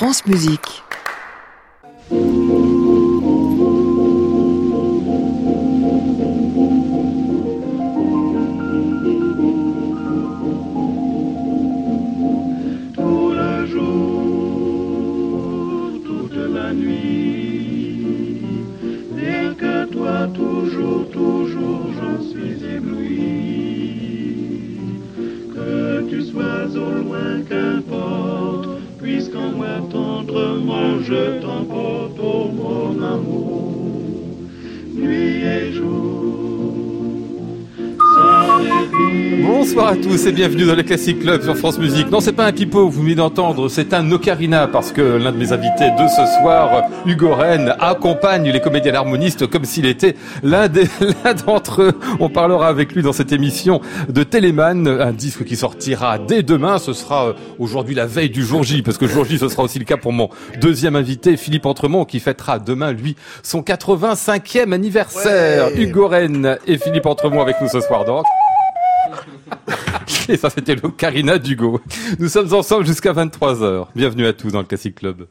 France Musique. Je t'emporte, Bonsoir à tous et bienvenue dans le Classic Club sur France Musique. Non, c'est pas un pipeau, vous venez d'entendre, c'est un ocarina parce que l'un de mes invités de ce soir, Hugo Rennes, accompagne les comédiens harmonistes comme s'il était l'un d'entre eux. On parlera avec lui dans cette émission de Téléman, un disque qui sortira dès demain. Ce sera euh, aujourd'hui la veille du jour J, parce que jour J, ce sera aussi le cas pour mon deuxième invité, Philippe Entremont, qui fêtera demain, lui, son 85e anniversaire. Hugo Rennes et Philippe Entremont avec nous ce soir donc. Et ça, c'était l'Ocarina d'Hugo. Nous sommes ensemble jusqu'à 23h. Bienvenue à tous dans le Classic Club.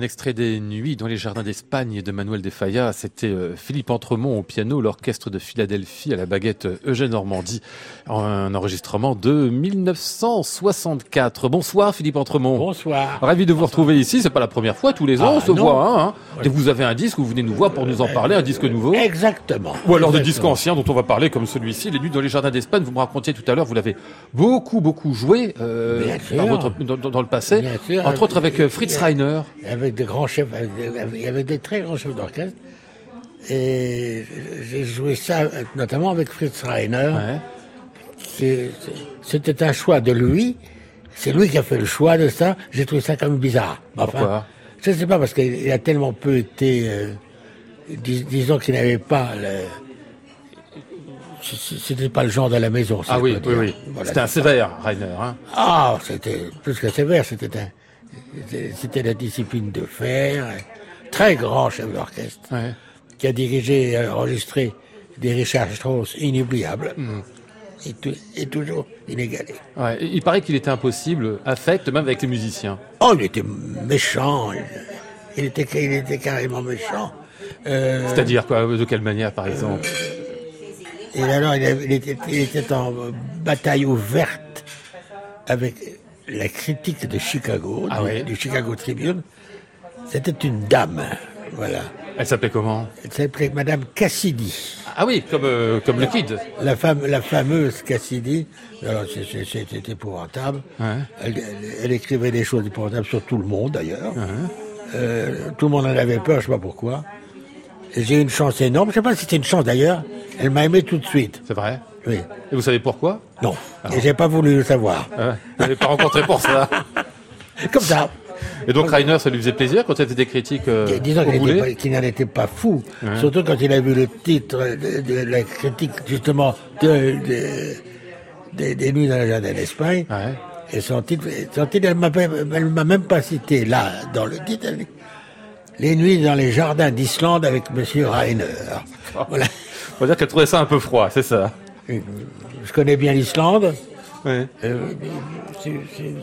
Un extrait des Nuits dans les jardins d'Espagne de Manuel de Falla. C'était euh, Philippe Entremont au piano, l'orchestre de Philadelphie à la baguette euh, Eugène Normandie, un enregistrement de 1964. Bonsoir Philippe Entremont. Bonsoir. Ravi de vous retrouver ici. C'est pas la première fois, tous les ans Ah, on se non. voit. Hein, hein. Que vous avez un disque, vous venez nous voir pour nous en parler, un disque nouveau. Exactement. Ou alors des disques anciens dont on va parler comme celui-ci, Les Nuits dans les Jardins d'Espagne. Vous me racontiez tout à l'heure, vous l'avez beaucoup, beaucoup joué euh, dans, votre, dans, dans- dans le passé. Entre autres avec Fritz Reiner. Avec de grands chefs, avec des- il y avait des très grands chefs d'orchestre. Et j'ai joué ça notamment avec Fritz Reiner. Ouais. C'était un choix de lui. C'est lui qui a fait le choix de ça. J'ai trouvé ça quand même bizarre. Enfin, Pourquoi Je ne sais pas, parce qu'il a tellement peu été... euh, dis- disons qu'il n'avait pas... le- C'était pas le genre de la maison. si Ah oui, oui, oui. Voilà, C'était un sévère, Reiner. Hein. Ah, c'était plus que sévère, c'était un, c'était- la discipline de fer. Très grand chef d'orchestre Ouais. qui a dirigé et enregistré des Richard Strauss inoubliables Hmm. et, tou- et toujours. Ouais. Et Il paraît qu'il était impossible, affect, même avec les musiciens. Oh, il était méchant. Il, était, il était carrément méchant. Euh, C'est-à-dire quoi De quelle manière, par exemple? Et alors, il, avait- il était, il était en bataille ouverte avec la critique de Chicago, Ah du, Chicago Tribune. C'était une dame, voilà. Elle s'appelait comment? Elle s'appelait Madame Cassidy. Ah oui, comme, euh, comme le Kid. La, femme, la fameuse Cassidy, c'était épouvantable. Ouais. Elle, elle- elle écrivait des choses épouvantables sur tout le monde d'ailleurs. Euh, tout le monde en avait peur, je sais pas pourquoi. J'ai eu une chance énorme, je sais pas si c'était une chance d'ailleurs. Elle m'a aimé tout de suite. C'est vrai? Oui. Et vous savez pourquoi? Non. Et j'ai pas voulu le savoir. Ah, Vous pas rencontré pour ça. Comme ça. Et donc Reiner, ça lui faisait plaisir quand il faisait des critiques euh, Disons qu'il n'en était pas fou. Surtout quand il a vu le titre de, de la critique justement de, de- des- nuits dans le jardin d'Espagne. Ouais. Et son titre, son titre, elle elle m'a même pas cité là, dans le titre. elle Les nuits dans les jardins d'Islande avec Monsieur Rainer. Voilà. On va dire qu'elle trouvait ça un peu froid, c'est ça? Je connais bien l'Islande. Ouais. Euh,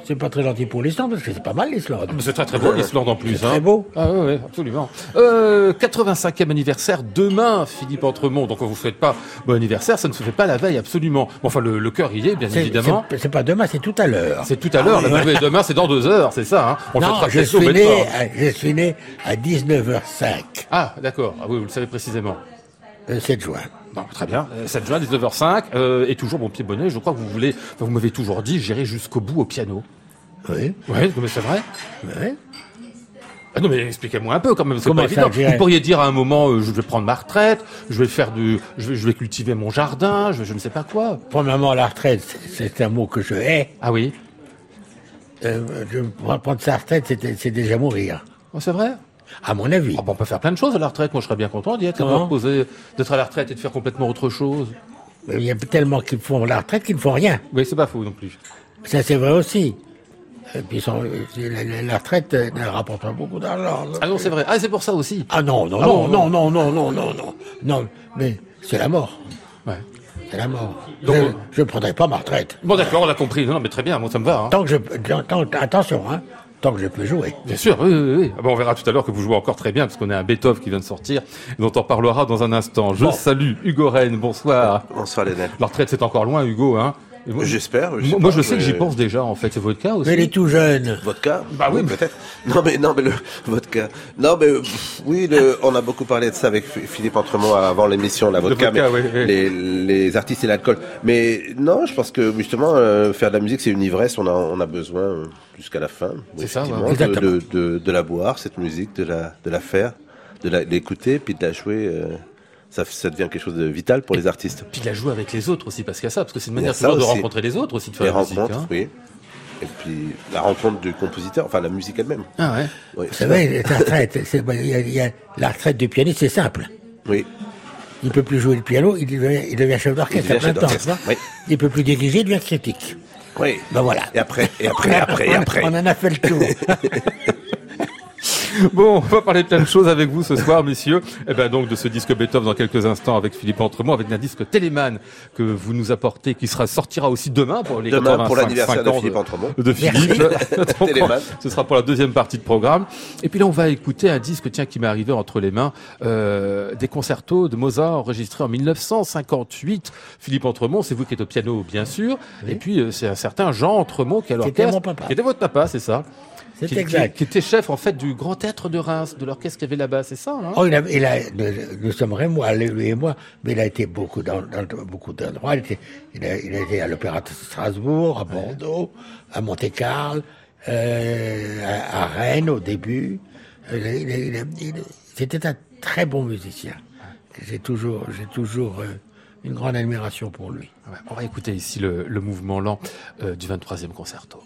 c'est- pas très gentil pour l'Islande parce que c'est pas mal l'Islande. C'est très très beau l'Islande en plus. C'est hein. très beau. Ah oui, oui, absolument. Euh, 85e anniversaire demain, Philippe Entremont. Donc on vous souhaite pas bon anniversaire, ça ne se fait pas la veille, absolument. Bon, enfin le, le cœur y est, bien évidemment. c'est- C'est pas demain, c'est tout à l'heure. C'est tout à l'heure. Ah, oui. demain, c'est dans deux heures, c'est ça. Hein on le Non, fêtera je suis, né, à- je suis né à 19h05, Ah, d'accord. Ah oui, vous le savez précisément. le 7 juin. Bon, très bien. Euh, 7 juin, 19h05. Euh, et toujours mon pied bonnet. Je crois que vous voulez. enfin, vous m'avez toujours dit, j'irai jusqu'au bout au piano. Oui, Oui, mais c'est vrai. oui. Ah non, mais expliquez-moi un peu quand même. C'est pas évident. Vous pourriez dire à un moment, euh, je vais prendre ma retraite, je vais faire du, je vais, je vais cultiver mon jardin, je, je ne sais pas quoi. Premièrement, la retraite, c'est- un mot que je hais. Ah oui. Euh, je, prendre sa retraite, c'est déjà mourir, Oh, c'est vrai? À mon avis. Ah, bon, on peut faire plein de choses à la retraite. Moi, je serais bien content d'y être, d'être à la retraite et de faire complètement autre chose. Il y a tellement qui font la retraite qui ne font rien. Oui, c'est pas faux non plus. Ça, c'est vrai aussi. Et puis, son- la, la- la retraite ne rapporte pas beaucoup d'argent. Ah non, c'est vrai. Ah, c'est pour ça aussi. Ah non, non, Ah non, non, non, non, non, non, non, non, mais c'est la mort. Ouais. C'est la mort. Donc, je ne prendrai pas ma retraite. Bon, d'accord, on a compris. Non, non, mais très bien. Moi, ça me va. hein. Tant que je tant- attention, hein, tant que je peux jouer. Bien sûr, oui, oui, oui. Ah bon, on verra tout à l'heure que vous jouez encore très bien, parce qu'on a un Beethoven qui vient de sortir, dont on parlera dans un instant. Je Bon. salue Hugo Rennes, bonsoir. Bonsoir Lionel. La retraite, c'est encore loin, Hugo, hein J'espère. Moi, je sais que j'y pense déjà, en fait. C'est votre cas aussi Mais il est tout jeune. Vodka Bah oui, mais- peut-être. Non mais non mais le vodka. Non mais pff, oui, le, on a beaucoup parlé de ça avec Ph- Philippe Entremont avant l'émission, la vodka, vodka, mais oui, oui. Les, les artistes et l'alcool. Mais non, je pense que justement euh, faire de la musique c'est une ivresse, on a on a besoin euh, jusqu'à la fin, C'est ça, effectivement, ouais. de, de, de, de la boire cette musique, de la de la faire, de la- de l'écouter puis de la jouer. euh, ça, ça devient quelque chose de vital pour les artistes. Puis de la jouer avec les autres aussi, parce qu'il y a ça, parce que c'est une manière de rencontrer les autres aussi, de faire Les la musique. rencontres, hein. oui. Et puis la rencontre du compositeur, enfin la musique elle-même. Ah ouais Oui, Vous savez, la retraite, c'est- il y a- il y a- la retraite du pianiste, c'est simple. oui. Il peut plus jouer le piano, il devient, il devient chef Il d'orchestre devient à plein chef temps. oui. Il peut plus diriger, il devient critique. Oui. Ben voilà. Et après, et après, et après, et après. On en a fait le tour. Bon, on va parler de plein de choses avec vous ce soir, messieurs. Et ben donc de ce disque Beethoven dans quelques instants avec Philippe Entremont, avec un disque Téléman que vous nous apportez, qui sera sortira aussi demain pour les Demain, pour 85 l'anniversaire de Philippe Entremont. de Philippe. Donc, Téléman. ce sera pour la deuxième partie de programme. Et puis là, on va écouter un disque, tiens, qui m'est arrivé entre les mains, euh, des concertos de Mozart enregistrés en 1958. Philippe Entremont, c'est vous qui êtes au piano, bien sûr. Et puis, euh, c'est un certain Jean Entremont qui est à C'était l'orchestre. mon papa. Qui était votre papa, c'est ça C'est qui, exact. qui- qui était chef, en fait, du Grand Théâtre de Reims, de l'orchestre qu'il y avait là-bas, c'est ça, hein? Oh, il a, il a, nous, sommes moi, lui et moi, mais il a été beaucoup dans, dans beaucoup d'endroits. Il, était- il a, il a été à l'Opéra de Strasbourg, à Bordeaux, à Monte-Carlo, euh, à, à Rennes au début. A- C'était un très bon musicien. J'ai toujours, j'ai toujours euh, une grande admiration pour lui. On va écouter ici le, le mouvement lent euh, du 23e concerto.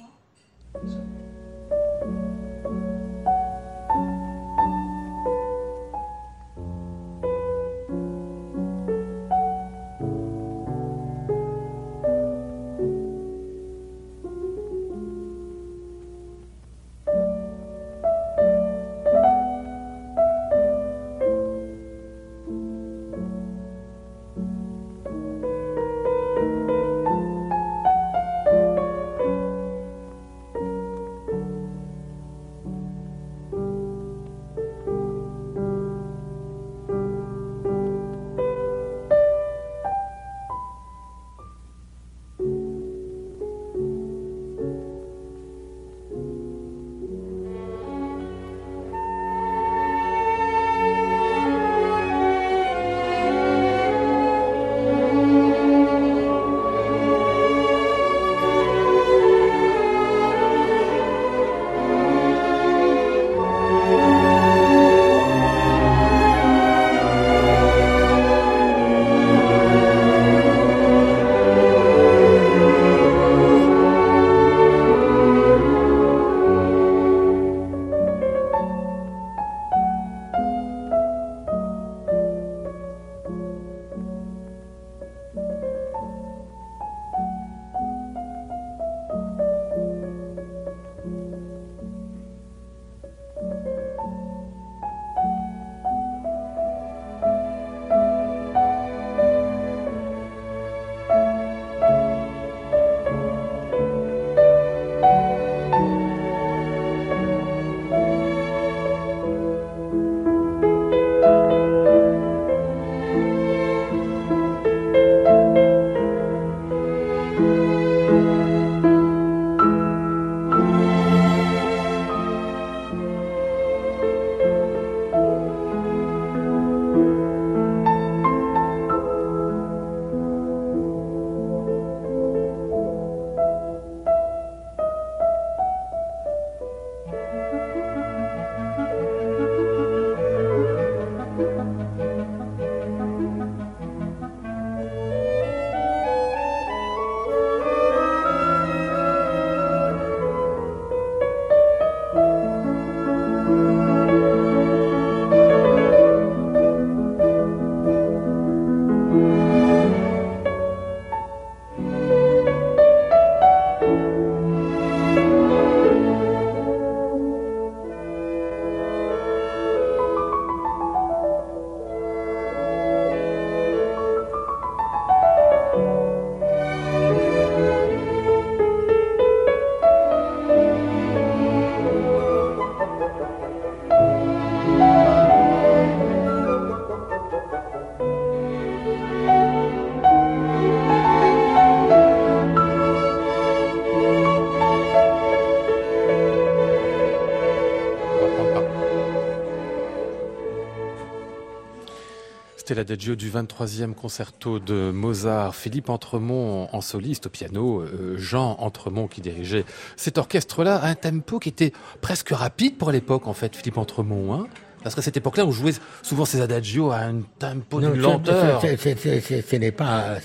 C'était l'adagio du 23e concerto de Mozart. Philippe Entremont en soliste au piano, euh, Jean Entremont qui dirigeait cet orchestre-là à un tempo qui était presque rapide pour l'époque en fait, Philippe Entremont. Hein Parce qu'à cette époque-là, on jouait souvent ces adagios à un tempo Non, ça- lenteur. Ce n'est pas,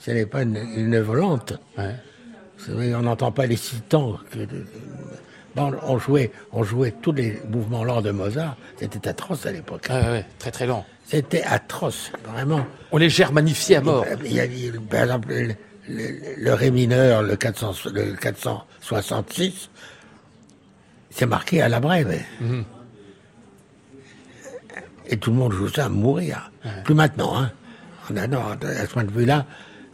ce n'est pas une, une œuvre lente. Ouais. On n'entend pas les six temps. que- Bon, on jouait, on jouait tous les mouvements lents de Mozart. C'était atroce à l'époque. Ouais, ouais, très très lent. C'était atroce, vraiment. On les germanifiait à mort. Il y par exemple, le, le- le ré mineur, le, 400, le 466, c'est marqué à la brève. Et tout le monde joue ça à mourir. Plus maintenant, hein. Non, à ce point de vue-là,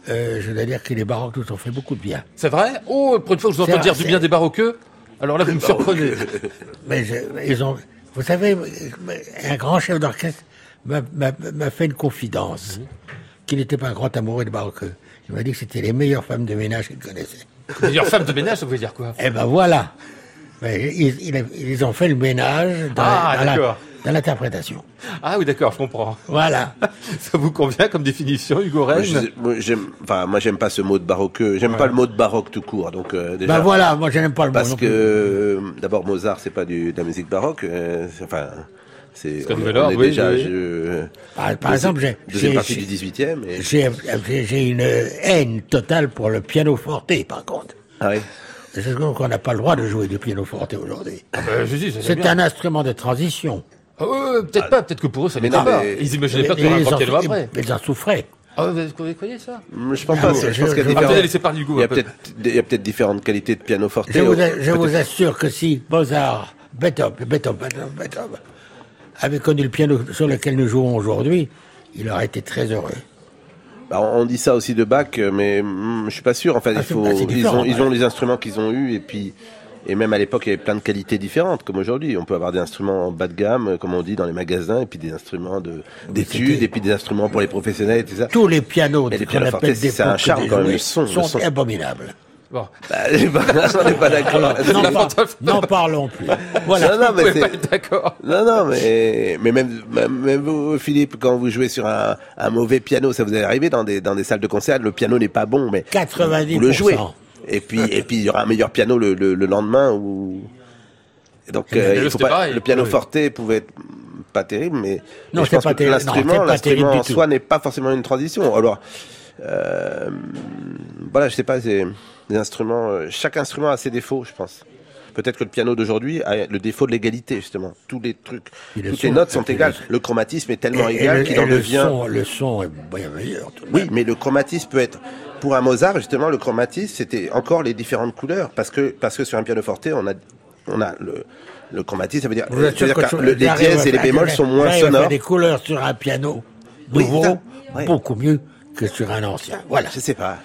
euh, je dois dire que les baroques nous ont fait beaucoup de bien. C'est vrai? Oh, pour une fois que je vous entends dire du bien des baroqueux, alors là, vous me surprenez. Mais je- ils ont, vous savez, un grand chef d'orchestre m'a- fait une confidence, qu'il n'était pas un grand amoureux de baroqueux. Il m'a dit que c'était les meilleures femmes de ménage qu'il connaissait. D'ailleurs, femme de ménage, ça voulait dire quoi Eh ben voilà. Mais ils, ils- ils ont fait le ménage dans, Ah, dans la- d'accord. dans l'interprétation. Ah oui, d'accord, je comprends. Voilà. Ça vous convient comme définition, Hugo Moi, Rennes je- moi, j'aime, enfin, moi, j'aime pas ce mot de baroqueux. J'aime pas le mot de baroque tout court. Donc, euh, déjà. Ben voilà, moi je n'aime pas le mot Parce que euh, d'abord Mozart c'est pas du, de la musique baroque, euh, enfin c'est ordre, est oui, déjà oui. je- Par, par deuxi- exemple, j'ai- deuxième partie du 18e et j'ai- une haine totale pour le piano forte, par contre. ah oui. C'est ce qu'on n'a pas le droit de jouer du piano forte aujourd'hui. Ah bah, C'est un instrument de transition. Ah ouais, ouais, peut-être pas, peut-être que pour eux, ça n'était pas. mais- Ils imaginaient pas Mais- qu'il y aurait un mais grand ils piano en- après. Ils en souffraient. Ah, vous vous croyez ça? Je pense Ah pas, je je- pense qu'il y a Ah, différentes- Hugo il y a peut-être a peut-être différentes qualités de piano forte. Je vous, euh, je vous assure que si Mozart, Beethoven, Beethoven, Beethoven, Beethoven avait connu le piano sur lequel nous jouons aujourd'hui, il aurait été très heureux. Bah, on dit ça aussi de Bach, euh, mais hum, je suis pas sûr. En fait, Ah, il faut, bah, ils ont, ils ouais. ont les instruments qu'ils ont eus et puis et même à l'époque, il y avait plein de qualités différentes, comme aujourd'hui. On peut avoir des instruments en bas de gamme, euh, comme on dit dans les magasins, et puis des instruments de d'études, et puis des instruments pour les professionnels et tout ça. Tous les pianos Mais les pianofortes, appelle c'est- un charme quand même, le son, le sont son. abominables. Bon. Bah, on n'est pas d'accord. N'en parlons plus. Voilà. Non, non, mais pas d'accord. Non, non, mais, mais même, même, même vous, Philippe, quand vous jouez sur un, un mauvais piano, ça vous est arrivé dans des, dans des salles de concert, le piano n'est pas bon, mais 90%. vous le jouez. Et puis, et puis il y aura un meilleur piano le, le, le lendemain ou. Et donc, euh, le il faut c'était pas, pareil. le piano Oui. forte pouvait être pas terrible, mais, Non, mais je pense pas que l'instrument, pas terrible l'instrument en soi n'est pas forcément une transition. Alors, euh, voilà, je sais pas, c'est des instruments. euh, chaque instrument a ses défauts, je pense. Peut-être que le piano d'aujourd'hui a le défaut de l'égalité, justement. Tous les trucs, Et toutes les notes sont et le- égales. Le chromatisme est tellement Et- égal qu'il en le devient. son, le son est bien meilleur. tout Oui, mais le chromatisme peut être pour un Mozart justement le chromatisme c'était encore les différentes couleurs parce que parce que sur un pianoforte on a on a le le chromatisme ça veut dire, ça veut que les dièses et les bémols sont moins sonores. des couleurs sur un piano nouveau, beaucoup mieux que sur un ancien. Voilà. Je sais pas.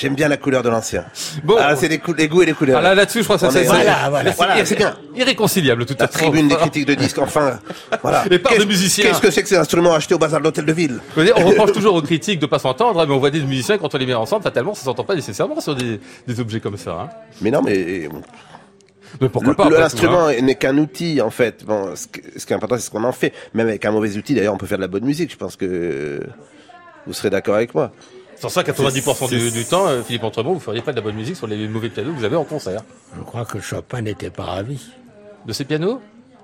J'aime bien la couleur de l'ancien. Bon. ah, c'est les, cou- les goûts et les couleurs. Ah là, là-dessus, je crois que ça c'est est- Voilà, voilà. c'est Voilà, irré- c'est bien. irréconciliable, de toute La façon. tribune des critiques de disques, enfin, voilà. Et par des musiciens. Qu'est-ce que c'est que ces instruments achetés au bazar de l'hôtel de ville voyez, on reproche toujours aux critiques de pas s'entendre, mais on voit des musiciens quand on les met ensemble, fatalement, ça s'entend pas nécessairement sur des, des objets comme ça. Hein. Mais non, mais Mais pourquoi pas L'instrument tout, hein. n'est qu'un outil en fait. Bon, ce, que- ce qui est important, c'est ce qu'on en fait. Même avec un mauvais outil, d'ailleurs, on peut faire de la bonne musique. Je pense que vous serez d'accord avec moi. Sans ça, 90% du, du temps, euh, Philippe Entremont, vous feriez pas de la bonne musique sur les mauvais pianos que vous avez en concert. Je crois que Chopin n'était pas ravi. De ces pianos?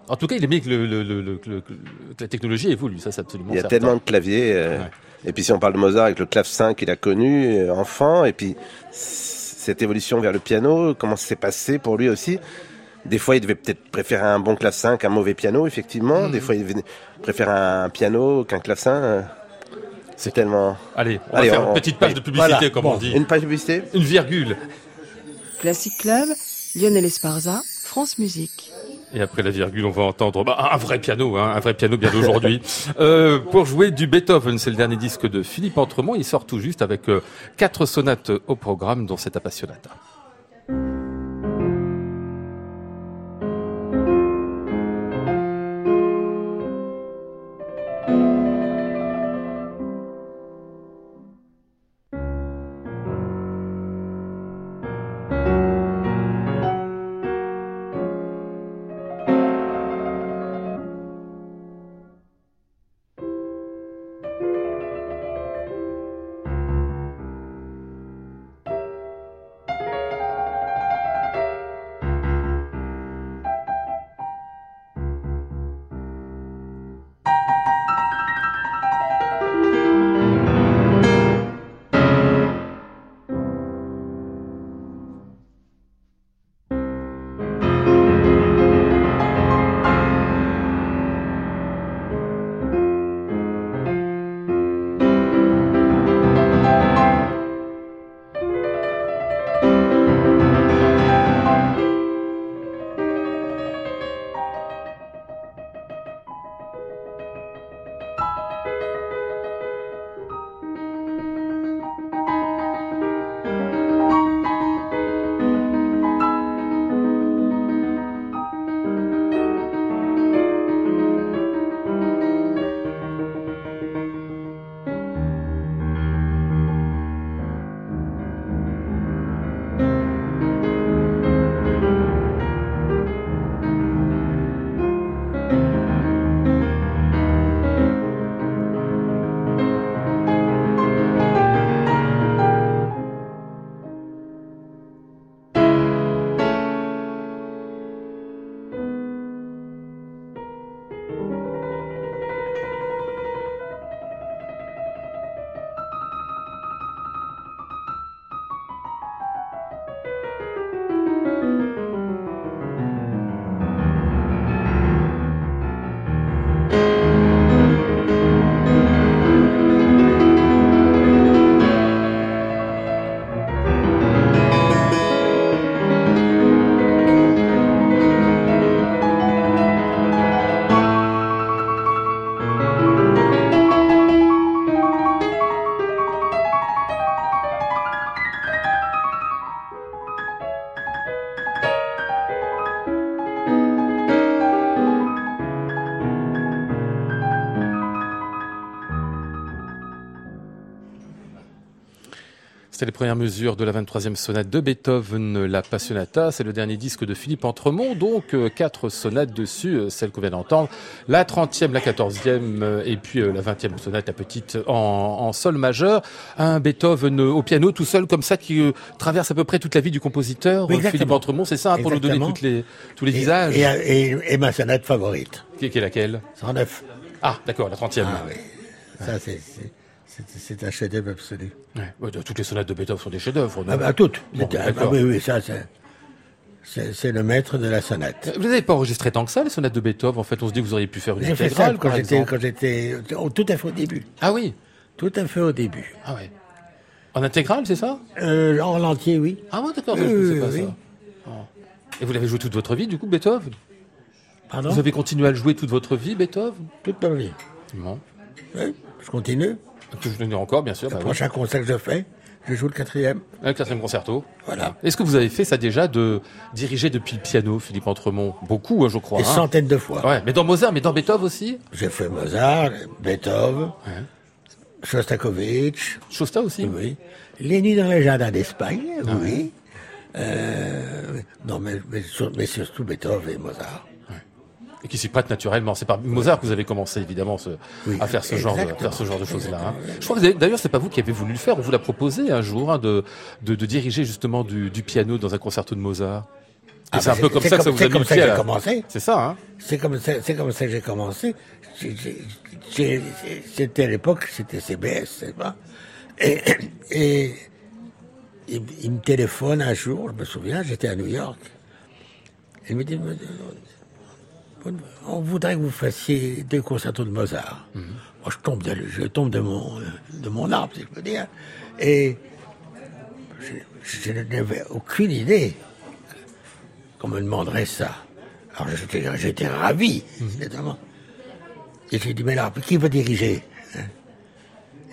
En tout cas, il aimait que, le, le- le- le- que le- que la technologie évolue, ça c'est absolument Il y a certain. tellement de claviers. euh, Ouais. Et puis si on parle de Mozart avec le clavecin qu'il a connu euh, enfant, et puis cette évolution vers le piano, comment ça s'est passé pour lui aussi? Des fois, il devait peut-être préférer un bon clavecin qu'un mauvais piano, effectivement. Des fois, il devait préférer un piano qu'un clavecin. C'est tellement... Allez, on Allez, va faire on- une petite page de publicité, voilà. comme Bon. on dit. Une page de publicité Une virgule. Classic Club, Lionel Esparza, France Musique. Et après la virgule, on va entendre bah, un vrai piano, hein, un vrai piano bien d'aujourd'hui. Euh, pour jouer du Beethoven, c'est le dernier disque de Philippe Entremont. Il sort tout juste avec euh, quatre sonates au programme, dont cette appassionata. C'est les premières mesures de la 23e sonate de Beethoven, la Passionata. C'est le dernier disque de Philippe Entremont, donc euh, quatre sonates dessus, euh, celle qu'on vient d'entendre, la 30e, la 14e euh, et puis la 20e sonate, la petite en, en sol majeur. Un Beethoven au piano tout seul comme ça qui traverse à peu près toute la vie du compositeur, Oui. Philippe Entremont, c'est ça, hein, pour nous donner toutes les, tous les Et, visages. et, et- et ma sonate favorite, Qui, qui est laquelle? 109. Ah, d'accord, la 30e. Ah oui, ça c'est- c'est un chef-d'œuvre absolu. Ouais, ouais, toutes les sonates de Beethoven sont des chefs-d'œuvre. Ah bah toutes. Bon, Ah, d'accord. oui, oui, ça c'est le maître de la sonate. Vous n'avez pas enregistré tant que ça, les sonates de Beethoven? En fait, on se dit que vous auriez pu faire une intégrale, quand j'étais tout à fait au début. Ah oui Tout à fait au début. Ah ouais. En intégrale, c'est ça? Euh, en entier, oui. Ah ouais, d'accord, sais pas oui. ça. Oh. Et vous l'avez joué toute votre vie, du coup, Beethoven? Pardon? Vous avez continué à le jouer toute votre vie, Beethoven? Toute ma vie. Non. Oui, je continue. Que je encore, bien sûr. Le bah oui. prochain concert que je fais, je joue le quatrième. Le quatrième concerto. Voilà. Est-ce que vous avez fait ça déjà de diriger depuis le piano, Philippe Entremont Beaucoup, hein, je crois. Des hein. centaines de fois. Ouais, mais dans Mozart, mais dans Beethoven aussi J'ai fait Mozart, Beethoven, Ouais. Shostakovich, Shosta aussi oui. Les Nuits dans les jardins d'Espagne, oui. Euh, non, mais, mais, sur- mais surtout Beethoven et Mozart. Et qui s'y prête naturellement. C'est par Mozart que vous avez commencé, évidemment, ce- Oui, à faire ce, genre de, faire ce genre de choses-là. hein. Je crois que d'ailleurs, c'est pas vous qui avez voulu le faire. On vous l'a proposé un jour hein, de, de, de diriger justement du, du piano dans un concerto de Mozart. Ah, c'est un peu comme ça que ça vous a c'est mis comme le à commencé. C'est ça, hein C'est comme ça, c'est comme ça que j'ai commencé. C'était à l'époque, c'était CBS, c'est pas? Et, et il, il me téléphone un jour, je me souviens, j'étais à New York. Il me dit, on voudrait que vous fassiez deux concertos de Mozart. Moi, je tombe de, je tombe de mon, de mon arbre, si je peux dire. Et je, je n'avais aucune idée qu'on me demanderait ça. Alors j'étais, j'étais ravi, évidemment. Et j'ai dit, mais là, qui va diriger hein?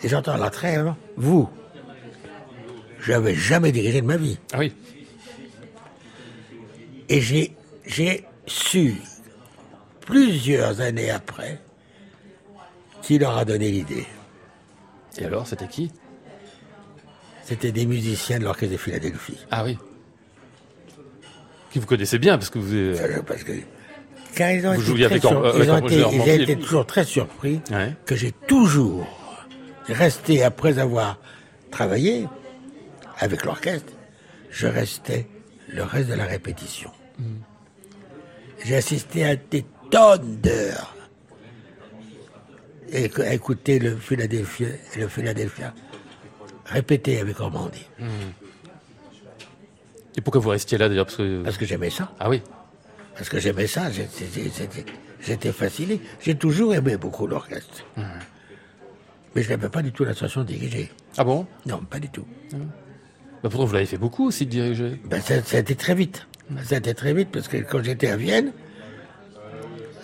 Et j'entends la trêve, vous. J'avais jamais dirigé de ma vie. Ah oui. Et j'ai, j'ai su, plusieurs années après, qui leur a donné l'idée. Et alors, c'était qui? C'était des musiciens de l'Orchestre de Philadelphie. Ah oui. Qui vous connaissez bien, parce que vous... Euh, Parce que, car ils ont Vous été jouiez très avec sur- ils ont été, ils Ormandy. ont été toujours très surpris Ouais. que j'ai toujours resté, après avoir travaillé avec l'orchestre, je restais le reste de la répétition. Mm. J'ai assisté à des tonnes d'heures et écouter le Philadelphia, le Philadelphia répéter avec Ormandy. Et pourquoi vous restiez là, d'ailleurs parce que... Parce que j'aimais ça. Ah oui. Parce que j'aimais ça, j'étais- fasciné. J'ai toujours aimé beaucoup l'orchestre. Mais je n'avais pas du tout l'impression de diriger. Ah bon? Non, pas du tout. bah Pourtant, vous l'avez fait beaucoup aussi, de diriger. Ben, ça, ça a été très vite. Ça a été très vite parce que quand j'étais à Vienne,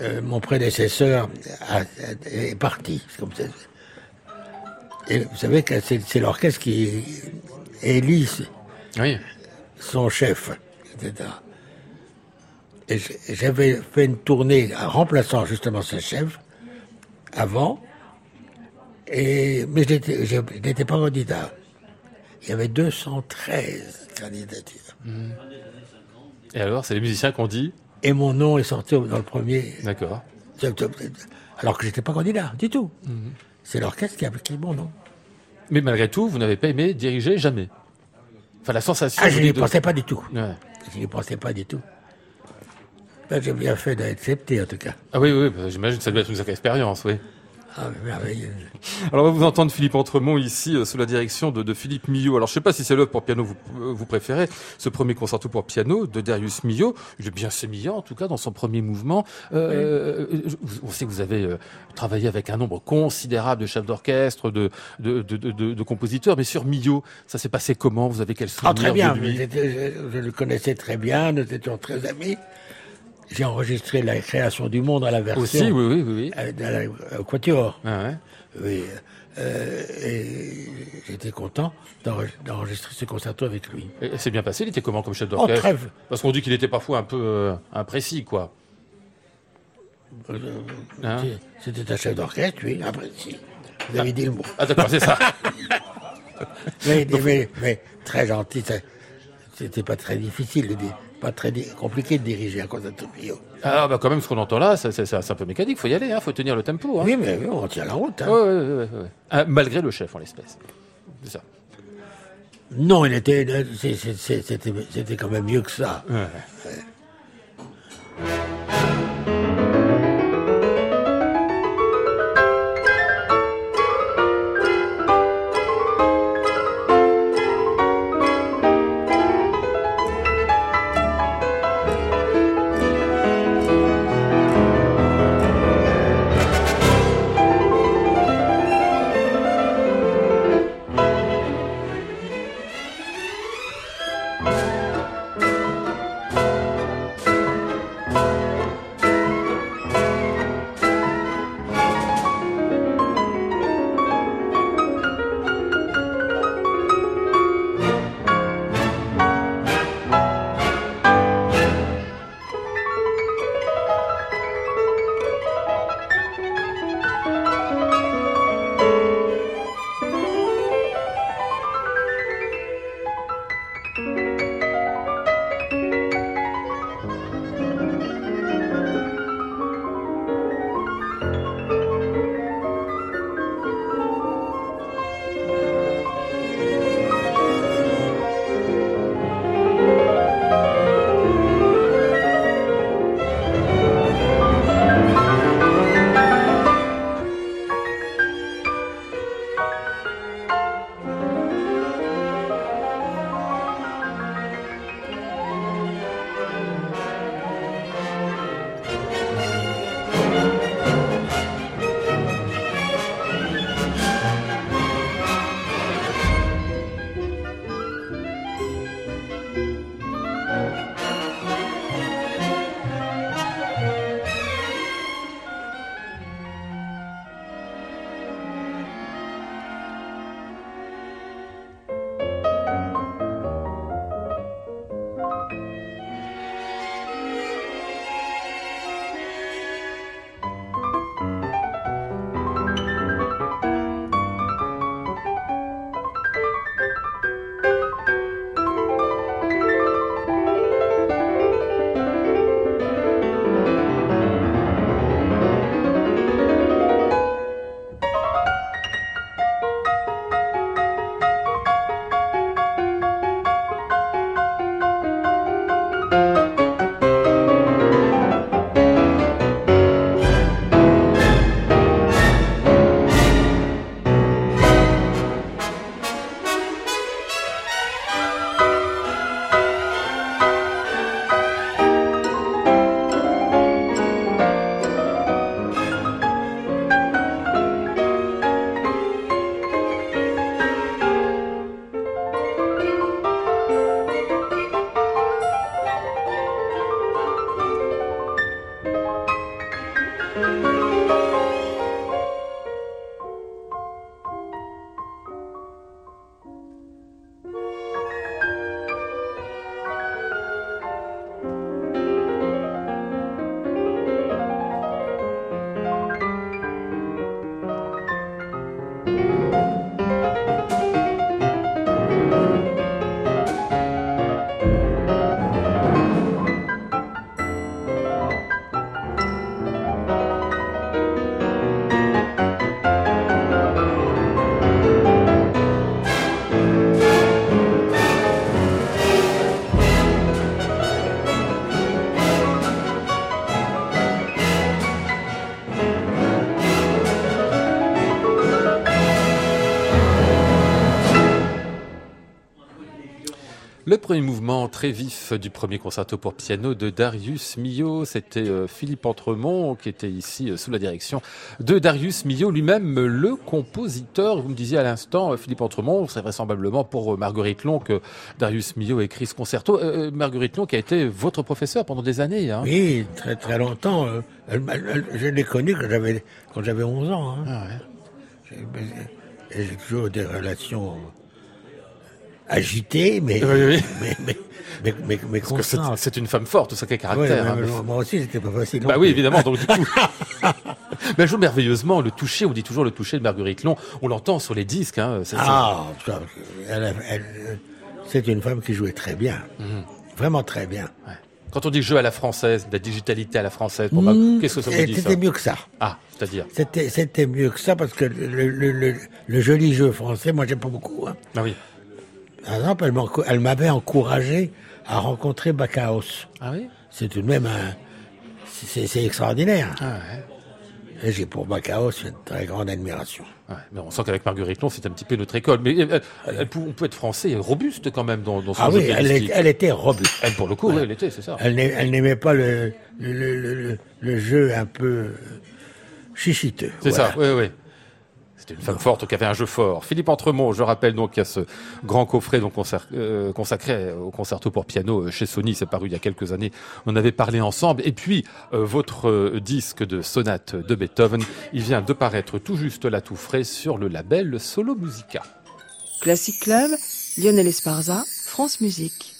euh, mon prédécesseur a- a- est parti. C'est comme ça. Et vous savez que c'est l'orchestre qui élit Oui. son chef, etc. Et j'avais fait une tournée en remplaçant justement ce chef avant, et, mais je n'étais- je n'étais pas candidat. Il y avait 213 candidatures. Et alors, c'est les musiciens qui ont dit Et mon nom est sorti dans le premier, D'accord. alors que j'étais pas candidat du tout. C'est l'orchestre qui a pris mon nom. Mais malgré tout, vous n'avez pas aimé diriger jamais. Enfin, la sensation... Ah, je n'y de- pensais pas du tout. Ouais. Je n'y pensais pas du tout. Ben, J'ai bien fait d'accepter en tout cas. Ah oui, oui, bah, j'imagine que ça doit être une sacrée expérience, oui. Ah, merveilleux. Alors, on va vous entendre Philippe Entremont ici, euh, sous la direction de, de Philippe Millot. Alors, je sais pas si c'est l'œuvre pour piano vous, euh, vous préférez, ce premier concerto pour piano de Darius Milhaud. Il est bien sémillant, en tout cas, dans son premier mouvement. Euh, euh, On sait que vous avez euh, travaillé avec un nombre considérable de chefs d'orchestre, de, de, de, de- compositeurs, mais sur Millot, ça s'est passé comment? Vous avez quel souvenir Ah, très bien. de lui? J'étais- Je, je le connaissais très bien. Nous étions très amis. J'ai enregistré la création du monde à la version. Aussi, oui, oui, oui. oui. euh, dans la- au Quatuor. Ah ouais. Oui. euh, et j'étais content d'enre- d'enregistrer ce concerto avec lui. Et c'est bien passé, il était comment comme chef Oh, d'orchestre très. Parce qu'on dit qu'il était parfois un peu euh, imprécis, quoi. Hein C'était un chef d'orchestre, oui. Si. Vous avez dit le mot. Ah d'accord, c'est ça. mais, mais, mais très gentil. C'était pas très difficile, de di- pas très compliqué de diriger un concerto trio. Ah bah quand même, ce qu'on entend là, c'est un peu mécanique. Faut y aller, hein, faut tenir le tempo. Hein. Oui, mais on tient la route. hein. Ouais, ouais, ouais. Ah, malgré le chef en l'espèce. C'est ça. Non, il était, c'est- c'était, c'était quand même mieux que ça. Ouais. Le premier mouvement très vif du premier concerto pour piano de Darius Milhaud, c'était euh, Philippe Entremont qui était ici euh, sous la direction de Darius Milhaud, lui-même le compositeur. Vous me disiez à l'instant, euh, Philippe Entremont, c'est vraisemblablement pour Marguerite Long que Darius Milhaud écrit ce concerto. Euh, Marguerite Long qui a été votre professeur pendant des années. Hein. Oui, très très longtemps. je l'ai connue quand j'avais quand j'avais 11 ans. hein. Ah ouais. J'ai- toujours des relations agitées, mais Oui, oui. mais mais mais, mais, c'est- une femme forte, ça Ouais, caractère. mais hein, moi- aussi, c'était pas facile. Bah oui, plus. évidemment. Donc du coup, Mais elle joue merveilleusement le toucher. On dit toujours le toucher de Marguerite Long. On l'entend sur les disques. Hein. Ah, ça, elle- c'est une femme qui jouait très bien. Vraiment très bien. ouais. Quand on dit jeu à la française, de la digitalité à la française, pour Mmh. qu'est-ce que ça dit ça C'était mieux que ça. Ah, c'est-à-dire C'était, c'était mieux que ça parce que le, le- le- le joli jeu français, moi j'aime pas beaucoup. Hein. Ah oui. Par exemple, elle, m'avait encouragé à rencontrer Bacchaos. Ah oui? C'est tout de même un, c'est, extraordinaire. Ah ouais. Et j'ai pour Bacchaos une très grande admiration. Ouais, mais on sent qu'avec Marguerite Long, c'est un petit peu notre école. Mais euh, elle peut- on peut être français et robuste quand même dans, dans son Ah oui, elle, est- pianistique. elle était robuste. Elle, pour le coup, oui, elle était, c'est ça. Elle, n'a- elle n'aimait pas le, le, le- le- le jeu un peu chichiteux. C'est voilà. ça, oui, oui. C'était une femme forte qui avait un jeu fort. Philippe Entremont, je rappelle donc qu'il y a ce grand coffret donc euh, consacré au concerto pour piano euh, chez Sony, c'est paru il y a quelques années. On avait parlé ensemble. Et puis euh, votre disque de sonate de Beethoven, il vient de paraître tout juste là tout frais sur le label Solo Musica. Classic Club, Lionel Esparza, France Musique.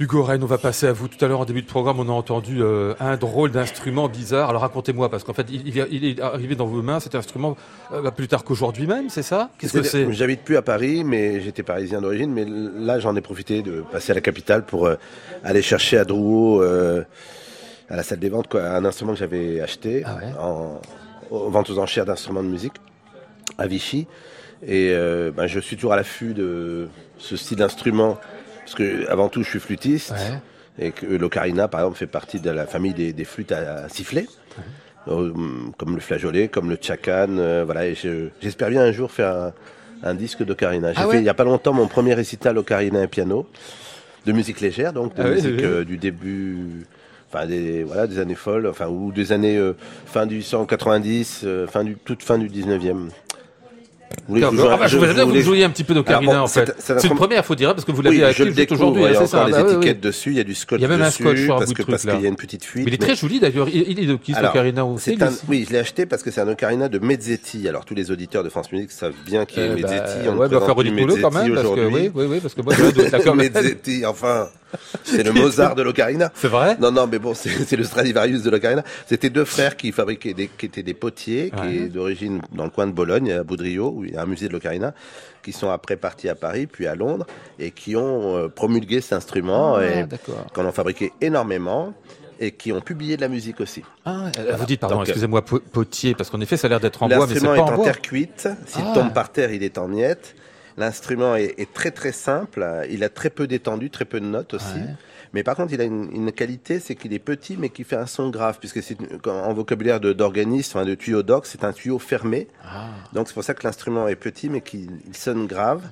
Hugo Rennes, on va passer à vous. Tout à l'heure, en début de programme, on a entendu euh, un drôle d'instrument bizarre. Alors racontez-moi, parce qu'en fait, il, est arrivé dans vos mains, cet instrument, euh, bah, plus tard qu'aujourd'hui même, c'est ça? Qu'est-ce que c'est? J'habite plus à Paris, mais j'étais parisien d'origine. Mais là, j'en ai profité de passer à la capitale pour euh, aller chercher à Drouot, à la salle des ventes, quoi, un instrument que j'avais acheté Ah ouais? en, aux ventes aux enchères d'instruments de musique à Vichy. Et ben, je suis toujours à l'affût de ce style d'instrument, parce que avant tout, je suis flûtiste. Ouais. Et que l'ocarina, par exemple, fait partie de la famille des, des flûtes à, à sifflet, Euh, comme le flageolet, comme le tchakan. euh, voilà, et je- j'espère bien un jour faire un, un disque d'ocarina. J'ai Ah fait ouais il n'y a pas longtemps mon premier récital ocarina et piano, de musique légère, donc de Ah musique oui, euh, du début. Enfin des voilà des années folles, enfin ou des années euh, fin du 190, euh, fin du toute fin du 19e. Vous je vous un- Ah bah, je je- voudrais bien que vous jouiez un petit peu d'ocarina, bon, en fait. c'est- une première- première, faut dire, parce que vous l'avez Oui, découvre. aujourd'hui. Il y a encore oui, étiquettes oui. dessus, il y a du scotch Il y a même un scotch sur un parce bout de que truc, parce qu'il y a une petite fuite. Mais il est mais- très joli d'ailleurs. Il, il est de qui, ce Alors, ocarina aussi un- oui, je l'ai acheté parce que c'est un ocarina de Mezzetti. Alors tous les auditeurs de France Musique savent bien qui est Euh, bah, Mezzetti. On présente faire Mezzetti même, parce que aujourd'hui. oui, oui, oui, parce que moi, je dois. Mezzetti, enfin, c'est le Mozart de l'ocarina. C'est vrai? Non, non, mais bon, c'est le Stradivarius de l'ocarina. C'était deux frères qui fabriquaient des, qui étaient des potiers, qui est d'origine dans le coin de Bologne, à Boudrio, où il y a un musée de l'ocarina, qui sont après partis à Paris, puis à Londres, et qui ont euh, promulgué cet instrument, Ah, et qu'on en fabriqué énormément, et qui ont publié de la musique aussi. Ah, euh, vous dites, pardon, euh, excusez-moi, po- potier, parce qu'en effet, ça a l'air d'être en bois, mais c'est L'instrument pas est en en bois. terre cuite. S'il Ah. tombe par terre, il est en miettes. L'instrument est, est très très simple. Il a très peu d'étendue, très peu de notes aussi. Ouais. Mais par contre, il a une, une qualité, c'est qu'il est petit, mais qui fait un son grave, puisque c'est en vocabulaire de- d'organiste, enfin de tuyau d'orgue, c'est un tuyau fermé. Ah. Donc c'est pour ça que l'instrument est petit, mais qu'il il sonne grave.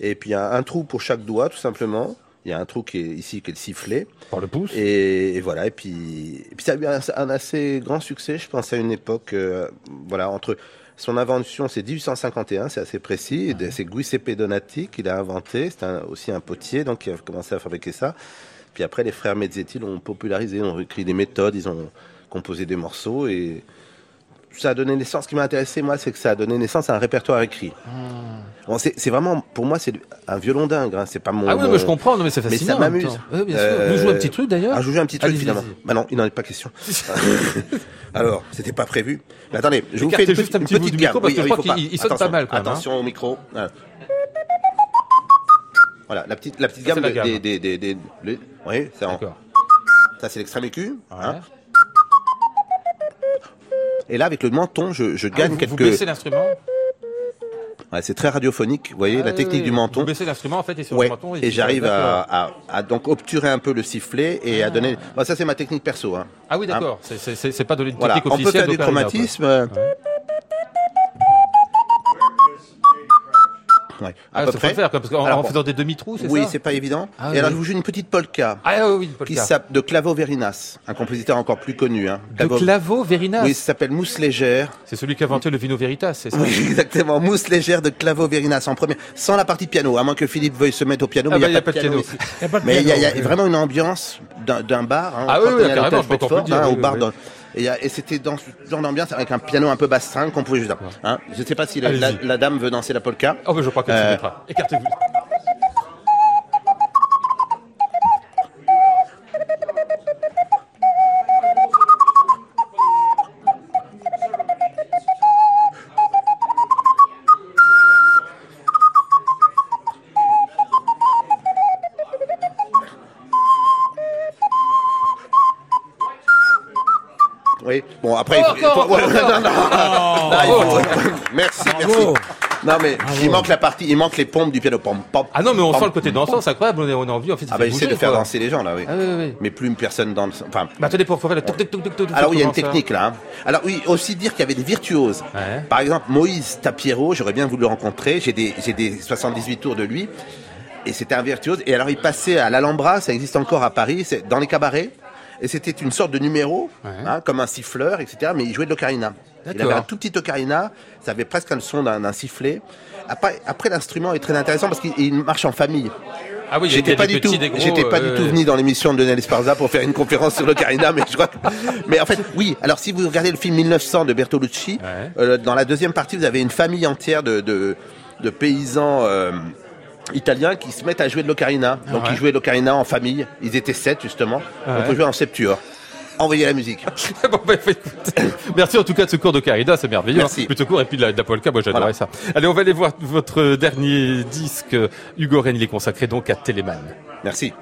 Et puis il y a un trou pour chaque doigt, tout simplement. Il y a un trou qui est ici, qui est le sifflet. Par le pouce Et, et voilà, et puis, et puis ça a eu un, un assez grand succès, je pense, à une époque, euh, voilà, entre son invention, c'est 1851, c'est assez précis, c'est Giuseppe Donati qui l'a inventé, c'est aussi un potier, donc qui a commencé à fabriquer ça. Puis après, les frères Mezzetti l'ont popularisé, ont écrit des méthodes, ils ont composé des morceaux, et ça a donné naissance, ce qui m'a intéressé, moi, c'est que ça a donné naissance à un répertoire écrit. Bon, c'est vraiment, pour moi, c'est un violon dingue, hein, c'est pas mon... Ah oui, mon- mais je comprends, non, mais c'est Mais fascinant. ça en même m'amuse. Oui, bien sûr. Euh, un petit truc d'ailleurs Ah, je vous joue un petit truc finalement. Bah non, il n'en est pas question. Alors, c'était pas prévu. Mais attendez, je vous fais une, juste un petite- petit une petite je crois faut qu'il- pas. sonne mal, quand même, hein. Attention au micro. Voilà. Voilà, la petite, la petite Ça, gamme, des, des, des, oui, c'est ça c'est l'extrême. Ouais. hein. Et là, avec le menton, je, je Ah, gagne vous, quelques. vous baissez l'instrument Ouais, c'est très radiophonique. Vous voyez, Ah, la technique oui. du menton. Vous baissez l'instrument en fait et sur Ouais, le menton. et j'arrive D'accord. à, à, à donc obturer un peu le sifflet et à donner. Bon, ça c'est ma technique perso. Hein. Ah oui, d'accord. C'est- C'est pas de une Voilà, technique on peut officielle faire du chromatisme. Ouais, à Ah, peu près. le faire, quoi, parce qu'en Alors, en faisant des demi-trous, c'est Oui, ça c'est pas évident. Ah, et oui. alors je vous joue une petite polka Ah oui, oui, une polka. de Clavo Verinas, un compositeur encore plus connu. Hein. De Clavo Verinas. Oui, ça s'appelle Mousse légère. C'est celui qui a inventé le Vino Veritas, c'est ça Oui, exactement. Mousse légère de Clavo Verinas en premier, sans la partie piano, à moins que Philippe veuille se mettre au piano. Ah mais il n'y a, pas de piano. Mais il y a, y oui. vraiment une ambiance d'un bar. Hein, Ah oui, oui, carrément, je hein, oui, au bar oui, Et, et c'était dans ce genre d'ambiance avec un piano un peu bastringue qu'on pouvait juste. Hein. Je ne sais pas si la, la- Allez-y. la dame veut danser la polka. Oh, mais je crois qu'elle se Euh. Écartez-vous. Bon, après, il faut- Encore, faut- ouais, non, non, non, il faut- Merci, merci. Non, mais il manque la partie, il manque les pompes du piano. Pom, pom, Ah non, mais on pom, sent le côté pom, dansant, c'est incroyable. On a, on a envie, en fait, ça Ah bah fait j'essaie de bouger, faire quoi. danser les gens là, oui. Ah oui, oui. Mais plus personne danse. Enfin, Bah attendez, pour faire le toc toc toc toc toc. alors oui, il y a une technique là. hein. Alors oui, aussi dire qu'il y avait des virtuoses. Ouais. Par exemple, Moïse Tapiero, j'aurais bien voulu le rencontrer. J'ai des, j'ai des 78 tours de lui. Et c'était un virtuose. Et alors il passait à l'Alhambra, ça existe encore à Paris, c'est dans les cabarets. Et c'était une sorte de numéro, Ouais. hein, comme un siffleur, etc. Mais il jouait de l'ocarina. Il avait un tout petit ocarina, ça avait presque le son d'un sifflet. Après, après l'instrument est très intéressant parce qu'il il marche en famille. Ah oui, J'étais pas du tout, j'étais pas euh, du tout venu dans l'émission de Lionel Esparza pour faire une conférence sur l'ocarina, mais je crois. que- Mais en fait, oui. Alors, si vous regardez le film 1900 de Bertolucci, Ouais. euh, dans la deuxième partie, vous avez une famille entière de de, de paysans. euh, Italiens qui se mettent à jouer de l'ocarina. Donc ils jouaient l'ocarina en famille. Ils étaient sept justement. Ouais. On peut jouer en septuor. Envoyez la musique. bon, bah, merci en tout cas de ce cours de Carida, c'est merveilleux. Merci. hein. Plutôt court et puis de la, de la polka, moi j'adorais Voilà. ça. Allez, on va aller voir votre dernier disque. Hugo Rennes, il est consacré donc à Téléman. Merci.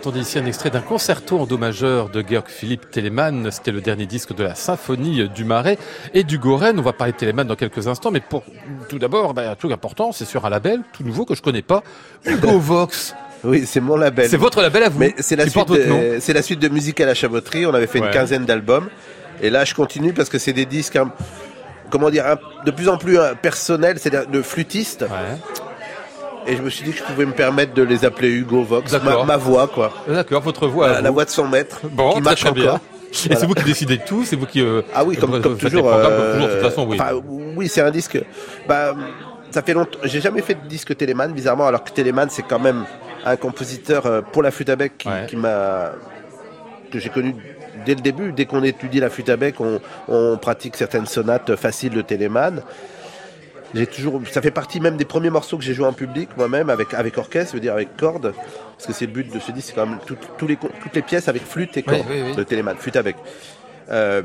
Entendait ici un extrait d'un concerto en do majeur de Georg Philipp Telemann. C'était le dernier disque de la symphonie du Marais et du Goren. On va parler de Telemann dans quelques instants, mais pour tout d'abord, bah, un truc important, c'est sur un label tout nouveau que je connais pas, Hugo Vox. Oui, c'est mon label. C'est votre label à vous. Mais c'est la, suite de- c'est la suite de musique à la chaboterie. On avait fait Ouais. une quinzaine d'albums. Et là, je continue parce que c'est des disques. hein, comment dire, un- de plus en plus euh, personnels, c'est-à-dire de flûtistes. Ouais. Et je me suis dit que je pouvais me permettre de les appeler Hugo Vox, ma, voix, quoi. D'accord, votre voix. la, voix de son maître, Bon, qui marche très bien. encore. Et Voilà. c'est vous qui décidez de tout, c'est vous qui. euh, Ah oui, comme, toujours. programmes, comme euh, toujours, de toute façon, oui. oui, c'est un disque. Bah, ça fait longtemps. J'ai jamais fait de disque Téléman, bizarrement, alors que Téléman, c'est quand même un compositeur euh, pour la flûte à bec qui, Ouais. qui m'a que j'ai connu dès le début. Dès qu'on étudie la flûte à bec, on, on pratique certaines sonates faciles de Téléman. J'ai toujours, ça fait partie même des premiers morceaux que j'ai joué en public moi-même avec avec orchestre, je veux dire avec cordes, parce que c'est le but de ce disque, c'est quand même tout- les toutes les pièces avec flûte et cordes oui, oui. de Téléman, flûte à bec. Euh,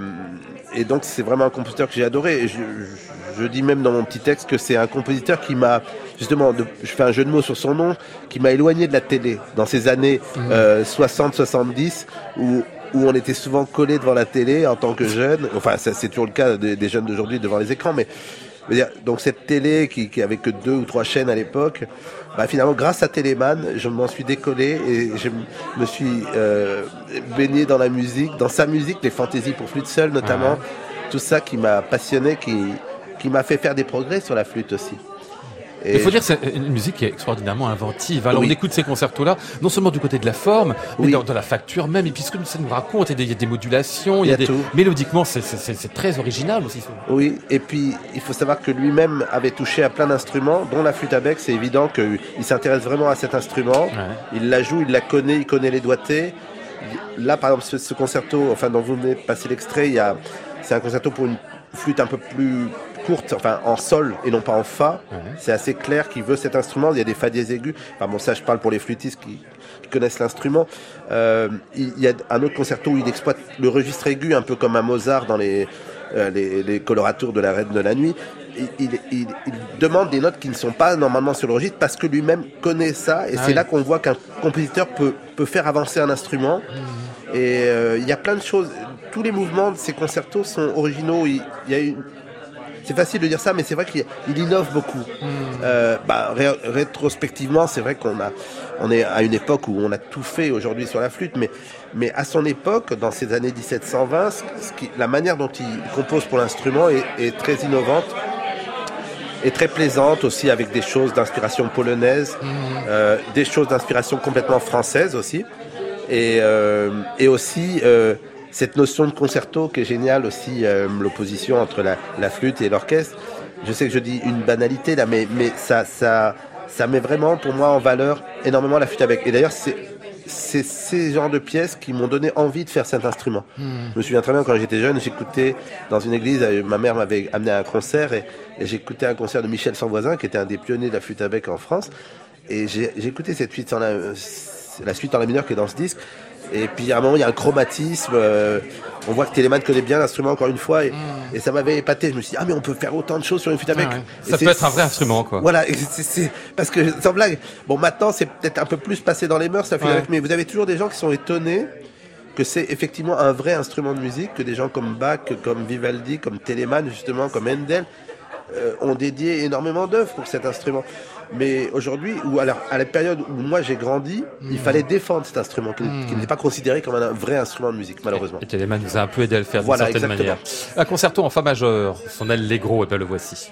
et donc c'est vraiment un compositeur que j'ai adoré. Et je, je- je dis même dans mon petit texte que c'est un compositeur qui m'a justement, de- je fais un jeu de mots sur son nom, qui m'a éloigné de la télé dans ces années Mhm. euh, 60-70 où où on était souvent collé devant la télé en tant que jeune. Enfin, c'est toujours le cas des, des jeunes d'aujourd'hui devant les écrans, mais donc cette télé qui, qui avait que deux ou trois chaînes à l'époque, bah finalement grâce à Téléman, je m'en suis décollé et je me suis euh, baigné dans la musique, dans sa musique, les fantaisies pour flûte seule notamment, Ouais. tout ça qui m'a passionné, qui, qui m'a fait faire des progrès sur la flûte aussi. Il faut dire que c'est une musique qui est extraordinairement inventive. Alors Oui. on écoute ces concertos-là, non seulement du côté de la forme, mais dans, dans la facture même, et puis ce que ça nous raconte, il y a des, modulations, il y a, des... tout. Mélodiquement, c'est- très original aussi. Oui, et puis il faut savoir que lui-même avait touché à plein d'instruments, dont la flûte à bec. C'est évident qu'il s'intéresse vraiment à cet instrument. Ouais. Il la joue, il la connaît, il connaît les doigtés. Là, par exemple, ce, ce concerto, enfin, dont vous venez passer l'extrait, il y a, c'est un concerto pour une flûte un peu plus courte, enfin, en sol et non pas en fa. C'est assez clair qu'il veut cet instrument. Il y a des fa dièse aigus. Enfin, bon, ça, je parle pour les flûtistes qui, qui connaissent l'instrument. Euh, il y a un autre concerto où il exploite le registre aigu, un peu comme un Mozart dans les, euh, les, les coloratours de la Reine de la Nuit. Il, il- il- il demande des notes qui ne sont pas normalement sur le registre parce que lui-même connaît ça et Ah c'est oui. là qu'on voit qu'un compositeur peut, peut faire avancer un instrument. Et euh, il y a plein de choses. Tous les mouvements de ces concertos sont originaux. Il, il y a une... C'est facile de dire ça, mais c'est vrai qu'il il innove beaucoup. Euh, bah, ré- rétrospectivement, c'est vrai qu'on a, on est à une époque où on a tout fait aujourd'hui sur la flûte, mais, mais à son époque, dans ces années 1720, ce ce qui, la manière dont il compose pour l'instrument est, est très innovante et très plaisante aussi avec des choses d'inspiration polonaise, euh, des choses d'inspiration complètement française aussi, et, euh, et aussi euh, cette notion de concerto qui est géniale aussi, euh, l'opposition entre la, la flûte et l'orchestre. Je sais que je dis une banalité là, mais, mais ça, ça, ça met vraiment pour moi en valeur énormément la flûte avec. Et d'ailleurs, c'est c'est ces genres de pièces qui m'ont donné envie de faire cet instrument. Je me souviens très bien quand j'étais jeune, j'écoutais dans une église, euh, ma mère m'avait amené à un concert et, et j'écoutais un concert de Michel Sanvoisin qui était un des pionniers de la flûte à bec en France. Et écouté cette suite en la, la suite en la mineure qui est dans ce disque. Et puis à un moment, il y a un chromatisme. euh, on voit que Téléman connaît bien l'instrument encore une fois. Et, et ça m'avait épaté. Je me suis dit, ah mais on peut faire autant de choses sur une flûte à bec. Ah ouais. Ça peut être un vrai instrument, quoi. Voilà, c'est- parce que sans blague, bon maintenant c'est peut-être un peu plus passé dans les mœurs, la flûte Ouais. mais vous avez toujours des gens qui sont étonnés que c'est effectivement un vrai instrument de musique, que des gens comme Bach, comme Vivaldi, comme Telemann justement, comme Handel, euh, ont dédié énormément d'œuvres pour cet instrument. Mais aujourd'hui, ou alors à la période où moi j'ai grandi, il fallait défendre cet instrument qui, qui n'était pas considéré comme un vrai instrument de musique, malheureusement. Et Telemann nous a un peu aidé à le faire d'une certaine exactement. manière. Un concerto en fa majeur, son allegro, et ben le voici.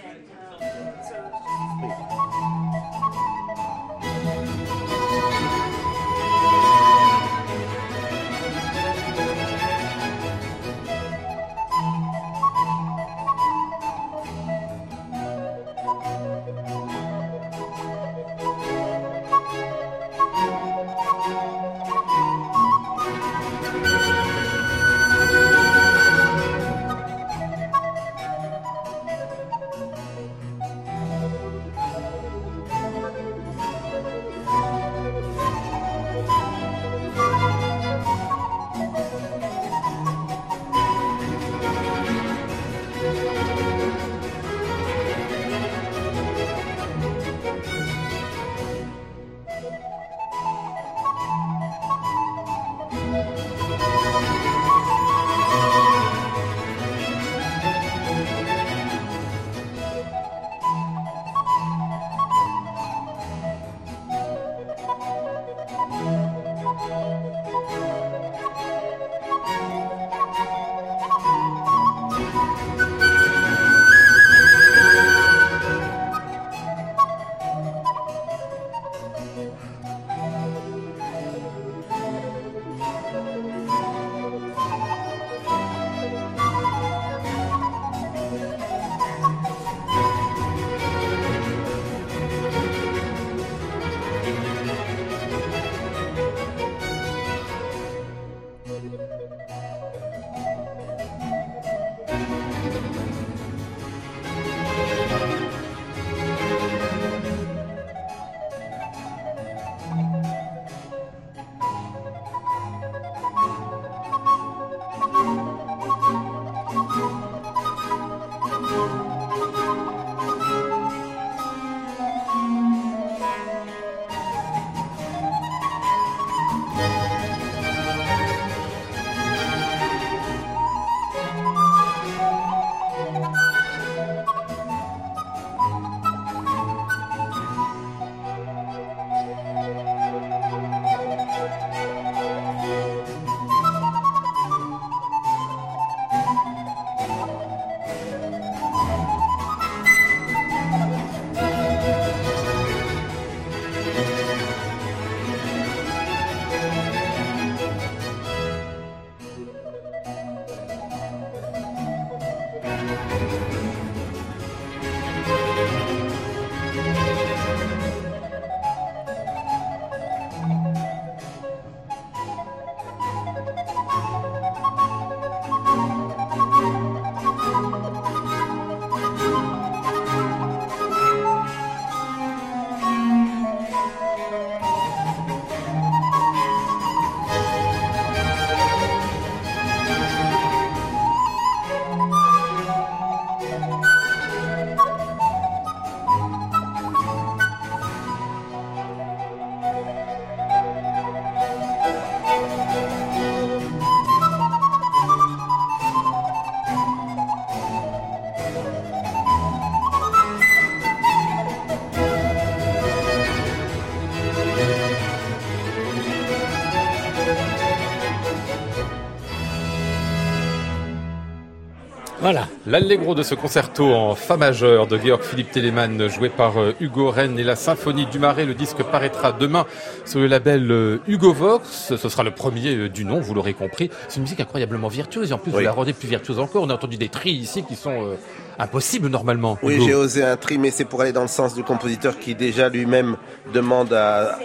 L'allegro de ce concerto en fa majeur de Georg Philippe Telemann, joué par euh, Hugo Rennes et la symphonie du Marais. Le disque paraîtra demain sur le label euh, Hugo Vox. Ce sera le premier euh, du nom, vous l'aurez compris. C'est une musique incroyablement virtuose et en plus vous la rendez plus virtuose encore. On a entendu des tris ici qui sont euh, impossibles normalement. Oui, j'ai osé un tri, mais c'est pour aller dans le sens du compositeur qui déjà lui-même demande à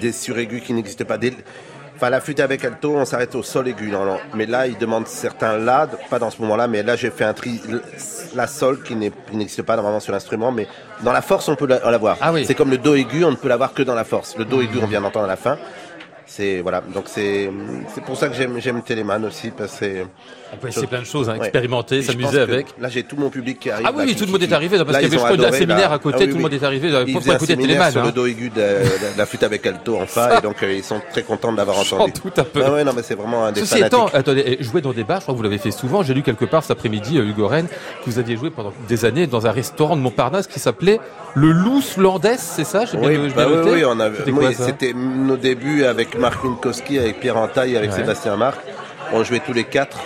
des suraigus qui n'existent pas. Des- Enfin, la flûte avec alto, on s'arrête au sol aigu, non, non. Mais là, il demande certains la, pas dans ce moment-là, mais là, j'ai fait un tri, la sol qui n'existe pas normalement sur l'instrument, mais dans la force, on peut la- l'avoir. Ah oui. C'est comme le do aigu, on ne peut l'avoir que dans la force. Le do aigu, on vient d'entendre à la fin. C'est voilà, donc c'est c'est pour ça que j'aime j'aime Telemann aussi parce que c'est- On peut essayer plein de choses, hein, expérimenter, s'amuser avec. Là, j'ai tout mon public qui arrive. Ah oui, là, oui, qui- tout le monde est arrivé, parce qu'il y avait, un séminaire là. à côté, Ah oui, tout le oui. monde est arrivé Ils pour, écouter Telemann. sur hein. le do aigu de, de la flûte avec alto en fa, et donc euh, ils sont très contents de l'avoir entendu. Tout un peu. Ah ouais, non, mais c'est vraiment un des Ceci fanatiques. étant, attendez, eh, jouer dans des bars, je crois que vous l'avez fait souvent. J'ai lu quelque part cet après-midi, euh, Hugo Rennes, que vous aviez joué pendant des années dans un restaurant de Montparnasse qui s'appelait le Loose Landès, c'est ça J'ai Oui, bah bien oui, on avait, C'était nos débuts avec Marc Minkowski, avec Pierre Entaille, avec. Sébastien Marc. On jouait tous les quatre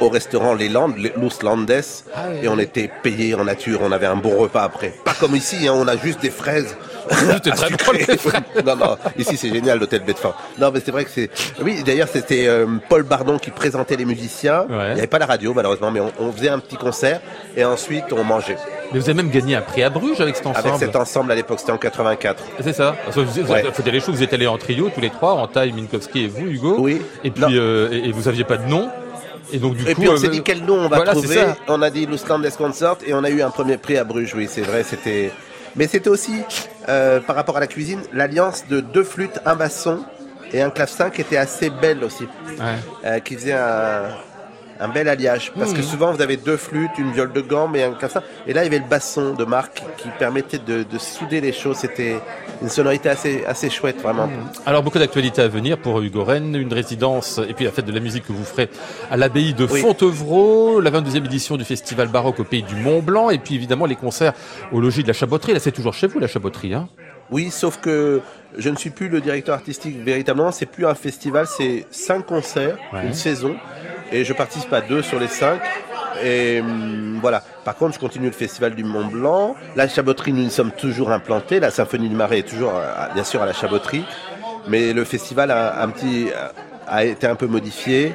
au restaurant Les Landes, Los Landes, Ah et on était payés en nature, on avait un bon repas après. Pas comme ici, hein, on a juste des fraises. À très non, non, ici c'est génial l'hôtel Bedford. Non, mais c'est vrai que c'est. Oui, d'ailleurs c'était euh, Paul Bardon qui présentait les musiciens. Ouais. Il n'y avait pas la radio malheureusement, mais on, on faisait un petit concert et ensuite on mangeait. Mais vous avez même gagné un prix à Bruges avec cet ensemble. Avec cet ensemble à l'époque, c'était en 84. C'est ça. Parce que Vous, vous, Ouais. faut dire les choses, vous êtes allés en trio tous les trois, en taille, Minkowski et vous, Hugo. Oui. Et puis, euh, et, et vous aviez pas de nom. Et donc du Et coup, puis on euh, s'est dit quel nom on va voilà, trouver. On a dit Lousland Consort et on a eu un premier prix à Bruges. Oui, c'est vrai, c'était. Mais c'était aussi euh, par rapport à la cuisine l'alliance de deux flûtes, un basson et un clavecin qui était assez belle aussi, Ouais. euh, qui faisait un, un bel alliage. Parce Mmh. que souvent vous avez deux flûtes, une viole de gamme et un clavecin. Et là il y avait le basson de Marc qui permettait de, de souder les choses. C'était une sonorité assez assez chouette vraiment. Alors beaucoup d'actualités à venir pour Hugo Rennes, une résidence et puis la fête de la musique que vous ferez à l'abbaye de Oui. Fontevraud, la 22e édition du festival baroque au pays du Mont Blanc et puis évidemment les concerts au logis de la Chaboterie. Là c'est toujours chez vous la Chaboterie hein? Oui, sauf que je ne suis plus le directeur artistique véritablement. C'est plus un festival, c'est cinq concerts, Ouais. une saison, et je participe à deux sur les cinq. Et hum, voilà. Par contre, je continue le festival du Mont Blanc. La Chaboterie, nous y sommes toujours implantés. La Symphonie du Marais est toujours, euh, bien sûr, à la Chaboterie. Mais le festival a, un petit, a été un peu modifié.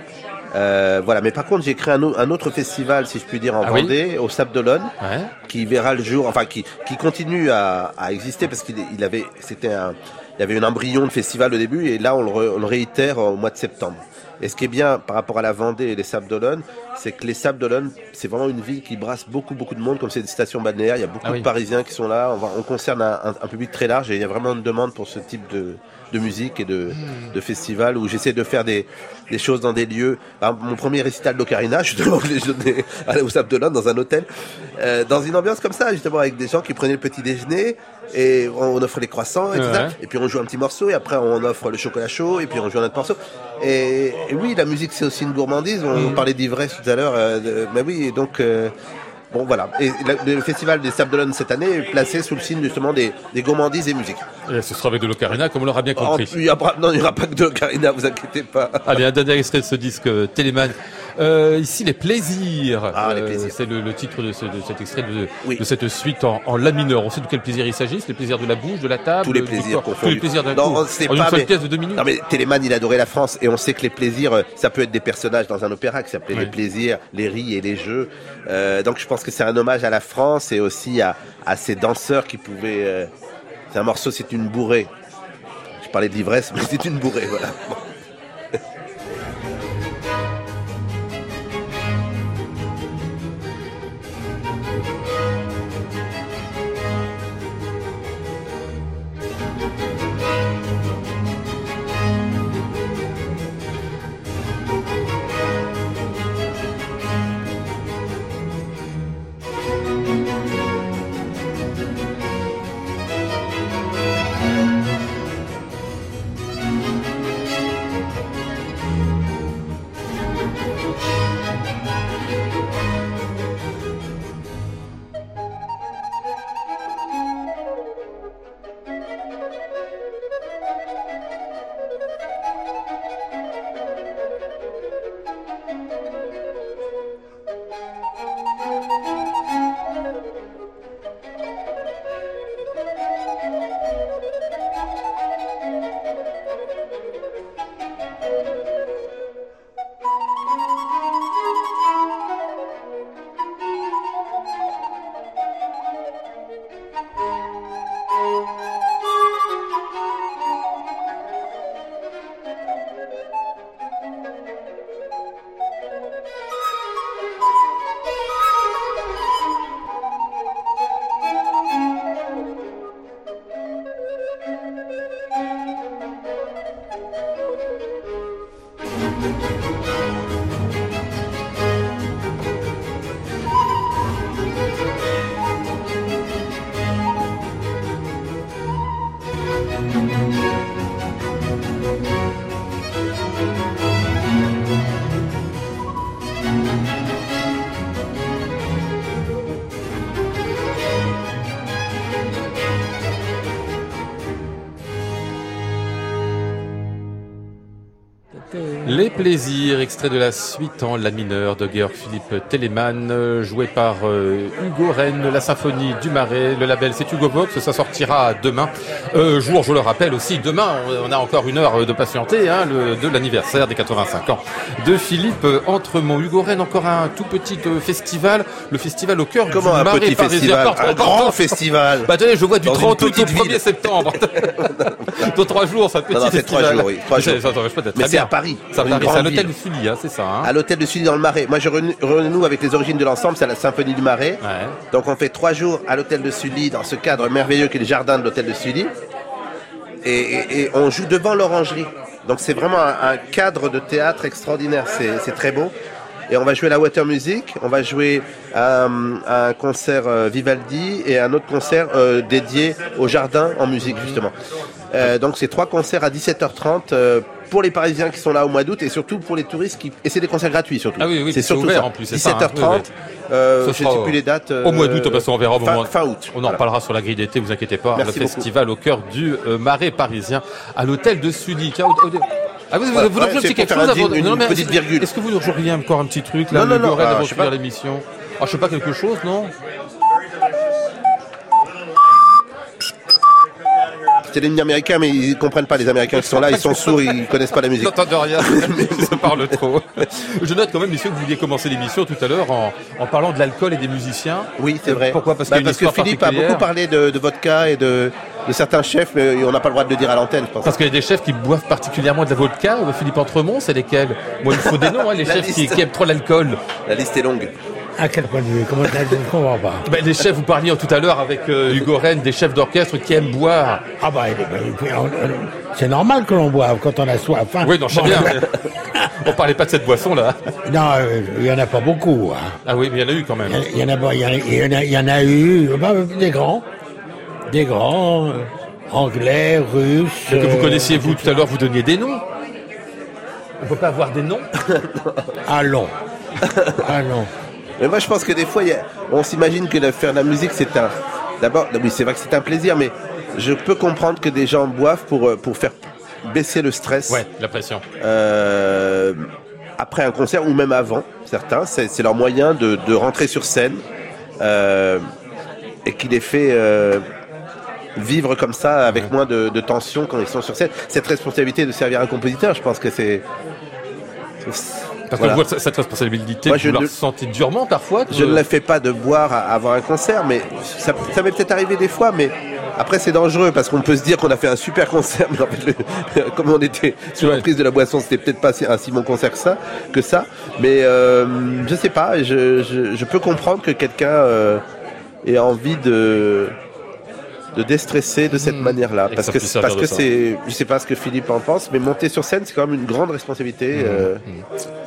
Euh, voilà. Mais par contre, j'ai créé un, au- un autre festival, si je puis dire, en Ah oui Vendée, au Sable d'Olonne Ouais. qui verra le jour, enfin qui, qui continue à, à exister parce qu'il il avait, c'était un, il y avait un embryon de festival au début et là on le, re- on le réitère au mois de septembre. Et ce qui est bien par rapport à la Vendée et les Sables d'Olonne, c'est que les Sables d'Olonne, c'est vraiment une ville qui brasse beaucoup beaucoup de monde, comme c'est une station balnéaire, il y a beaucoup Ah oui. de Parisiens qui sont là, on, va, on concerne un, un- un public très large et il y a vraiment une demande pour ce type de, de musique et de, de festival où j'essaie de faire des, des choses dans des lieux. Mon premier récital d'Ocarina, justement, je l'ai donné à la dans un hôtel, euh, dans une ambiance comme ça, justement, avec des gens qui prenaient le petit déjeuner et on, offre les croissants et tout ça. Ouais. Et puis on joue un petit morceau et après on offre le chocolat chaud et puis on joue un autre morceau. Et, et oui, la musique c'est aussi une gourmandise. On, Mm. on parlait d'ivresse tout à l'heure. euh, mais oui, et donc euh, bon voilà. Et le festival des Sables d'Olonne cette année est placé sous le signe justement des, des gourmandises et musique. Et ce sera avec de l'ocarina comme on l'aura bien En- compris. il y aura- non, il n'y aura pas que de Carina, vous inquiétez pas. Allez, un dernier extrait de ce disque euh, Téléman Euh, ici, les plaisirs. Ah, les Euh, plaisirs. C'est le, le titre de, ce- de cet extrait de, Oui. de cette suite en, en la mineur. On sait de quel plaisir il s'agit. C'est les plaisirs de la bouche, de la table, Tous les plaisirs corps. Tous les plaisirs d'un coup. c'est En une pas, seule mais- pièce de deux minutes. Non mais Téléman, il adorait la France et on sait que les plaisirs, euh, ça peut être des personnages dans un opéra qui s'appelait Oui. les plaisirs, les ris et les jeux. Euh, donc je pense que c'est un hommage à la France et aussi à, à ces danseurs qui pouvaient. euh, c'est un morceau, c'est une bourrée. Je parlais de l'ivresse, mais c'est une bourrée, voilà. Bon. Les plaisirs, extrait de la suite en la mineur de Georg Philippe Telemann, joué par euh, Hugo Rennes, la symphonie du Marais, le label c'est Hugo Vox, ça sortira demain. Euh, jour, je le rappelle aussi, demain on on a encore une heure de patienter, hein, le, de l'anniversaire des 85 ans de Philippe Entremont. Hugo Rennes, encore un tout petit euh, festival, le festival au cœur Comment du un Marais petit parisien. festival? Un grand festival Bah attendez, je vois du Dans une 30 août au petite 1er ville. septembre. Dans trois jours, ça petit Non, non, c'est festival. trois jours, oui, trois Mais jours. c'est à Paris, C'est à l'hôtel du Sully, hein, c'est ça. Hein À l'hôtel de Sully dans le Marais. Moi, je renoue avec les origines de l'ensemble, c'est la symphonie du Marais. Ouais. Donc, on fait trois jours à l'hôtel de Sully, dans ce cadre merveilleux qui est le jardin de l'hôtel de Sully. Et, et- et on joue devant l'orangerie. Donc, c'est vraiment un, cadre de théâtre extraordinaire. C'est très beau. Et on va jouer la water music, on va jouer un, un concert euh, Vivaldi et un autre concert euh, dédié au jardin en musique justement. Euh, donc c'est trois concerts à 17h30 euh, pour les Parisiens qui sont là au mois d'août et surtout pour les touristes qui et c'est des concerts gratuits surtout. Ah oui, oui, c'est surtout ouvert ça. en plus, c'est ça, hein. 17h30. Oui, euh, je sera sais plus les dates. Au mois d'août, de toute façon, on verra au fin, moment. fin août. On en Voilà. reparlera sur la grille d'été, vous inquiétez pas. Merci le beaucoup. festival au cœur du euh, Marais parisien, à l'hôtel de Sully. Ah, vous, Ouais, vous ouais, c'est quelque chose avant une non, mais petite est-ce- virgule. Est-ce que vous nous joueriez encore un petit truc là, Non, non, le non, ah, avant je de sais pas. l'émission? Ah, je sais pas quelque chose, non? C'est l'ennemi américain, mais ils comprennent pas les Américains qui sont là, ils sont sourds, ils connaissent pas la musique. J'entends de rien, ça parle trop. Je note quand même, messieurs, que vous vouliez commencer l'émission tout à l'heure en, en parlant de l'alcool et des musiciens. Oui, c'est vrai. Pourquoi? Parce Bah, une que Philippe a beaucoup parlé de, de vodka et de, de certains chefs, mais on n'a pas le droit de le dire à l'antenne, je pense. Parce qu'il y a des chefs qui boivent particulièrement de la vodka. Euh, Philippe Entremont, c'est lesquels? Moi, il faut des noms, hein, les chefs qui, qui aiment trop l'alcool. La liste est longue. À quel point de vue? Comment ça Je ne comprends pas. Ben, les chefs, vous parliez tout à l'heure avec euh, Hugo Rennes, des chefs d'orchestre qui aiment boire. Ah bah, est- bah, on- on- c'est normal que l'on boive quand on a soif. hein. Oui, non, je sais bien. On parlait pas de cette boisson-là. Non, euh, il y en a pas beaucoup. hein. Ah oui, mais il y en a eu quand même. Il y en a, il y en a, il y en a, il y en a eu bah, des grands, des grands, euh, anglais, russes. Que vous connaissiez, vous, tout à l'heure, vous donniez des noms. On peut pas avoir des noms? Allons, allons. Mais moi, je pense que des fois, il y a- on s'imagine que de faire de la musique, c'est un. D'abord, oui, c'est vrai que c'est un plaisir, mais je peux comprendre que des gens boivent pour, euh, pour faire baisser le stress. Ouais, la pression. Euh, après un concert ou même avant, certains, c'est c'est leur moyen de, de rentrer sur scène euh, et qui les fait euh, vivre comme ça avec moins de, de tension quand ils sont sur scène. Cette responsabilité de servir un compositeur, je pense que c'est Parce Voilà. voit cette responsabilité, Moi, vous je la ne- ressentez durement parfois Je ne la fais pas de boire à- avant un concert, mais ça, ça m'est peut-être arrivé des fois, mais après c'est dangereux parce qu'on peut se dire qu'on a fait un super concert, mais en fait, le- comme on était sur la prise de la boisson, c'était peut-être pas un si bon concert que ça, que ça. Mais euh, je sais pas, je, je, je peux comprendre que quelqu'un euh, ait envie de de déstresser de cette Hmm. manière-là, parce ça que parce que ça. c'est, je sais pas ce que Philippe en pense, mais monter sur scène c'est quand même une grande responsabilité. euh,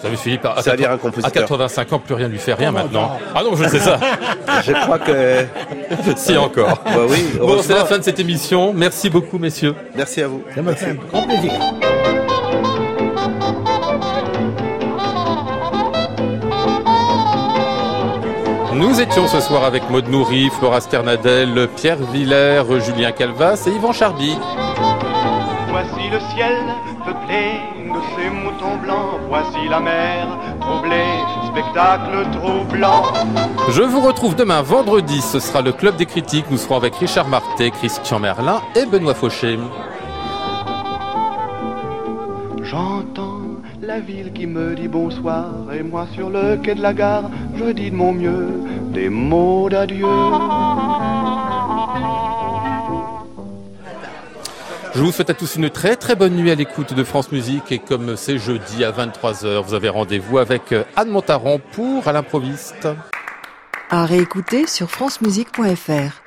Vous avez Philippe, à, Servir 80 un compositeur. à 85 ans, plus rien lui fait rien maintenant. Ah non, je sais ça. je crois que, si encore. bah oui. Bon, c'est la fin de cette émission. Merci beaucoup, messieurs. Merci à vous. Ça me fait un grand plaisir. Nous étions ce soir avec Maud Nourri, Flora Sternadel, Pierre Villers, Julien Calvas et Yvan Charby. Voici le ciel peuplé de ces moutons blancs. Voici la mer troublée, spectacle troublant. Je vous retrouve demain vendredi. Ce sera le Club des critiques. Nous serons avec Richard Martet, Christian Merlin et Benoît Fauché. J'entends la ville qui me dit bonsoir et moi sur le quai de la gare, je dis de mon mieux des mots d'adieu. Je vous souhaite à tous une très très bonne nuit à l'écoute de France Musique et comme c'est jeudi à 23h, vous avez rendez-vous avec Anne Montaron pour À l'improviste. À réécouter sur francemusique.fr.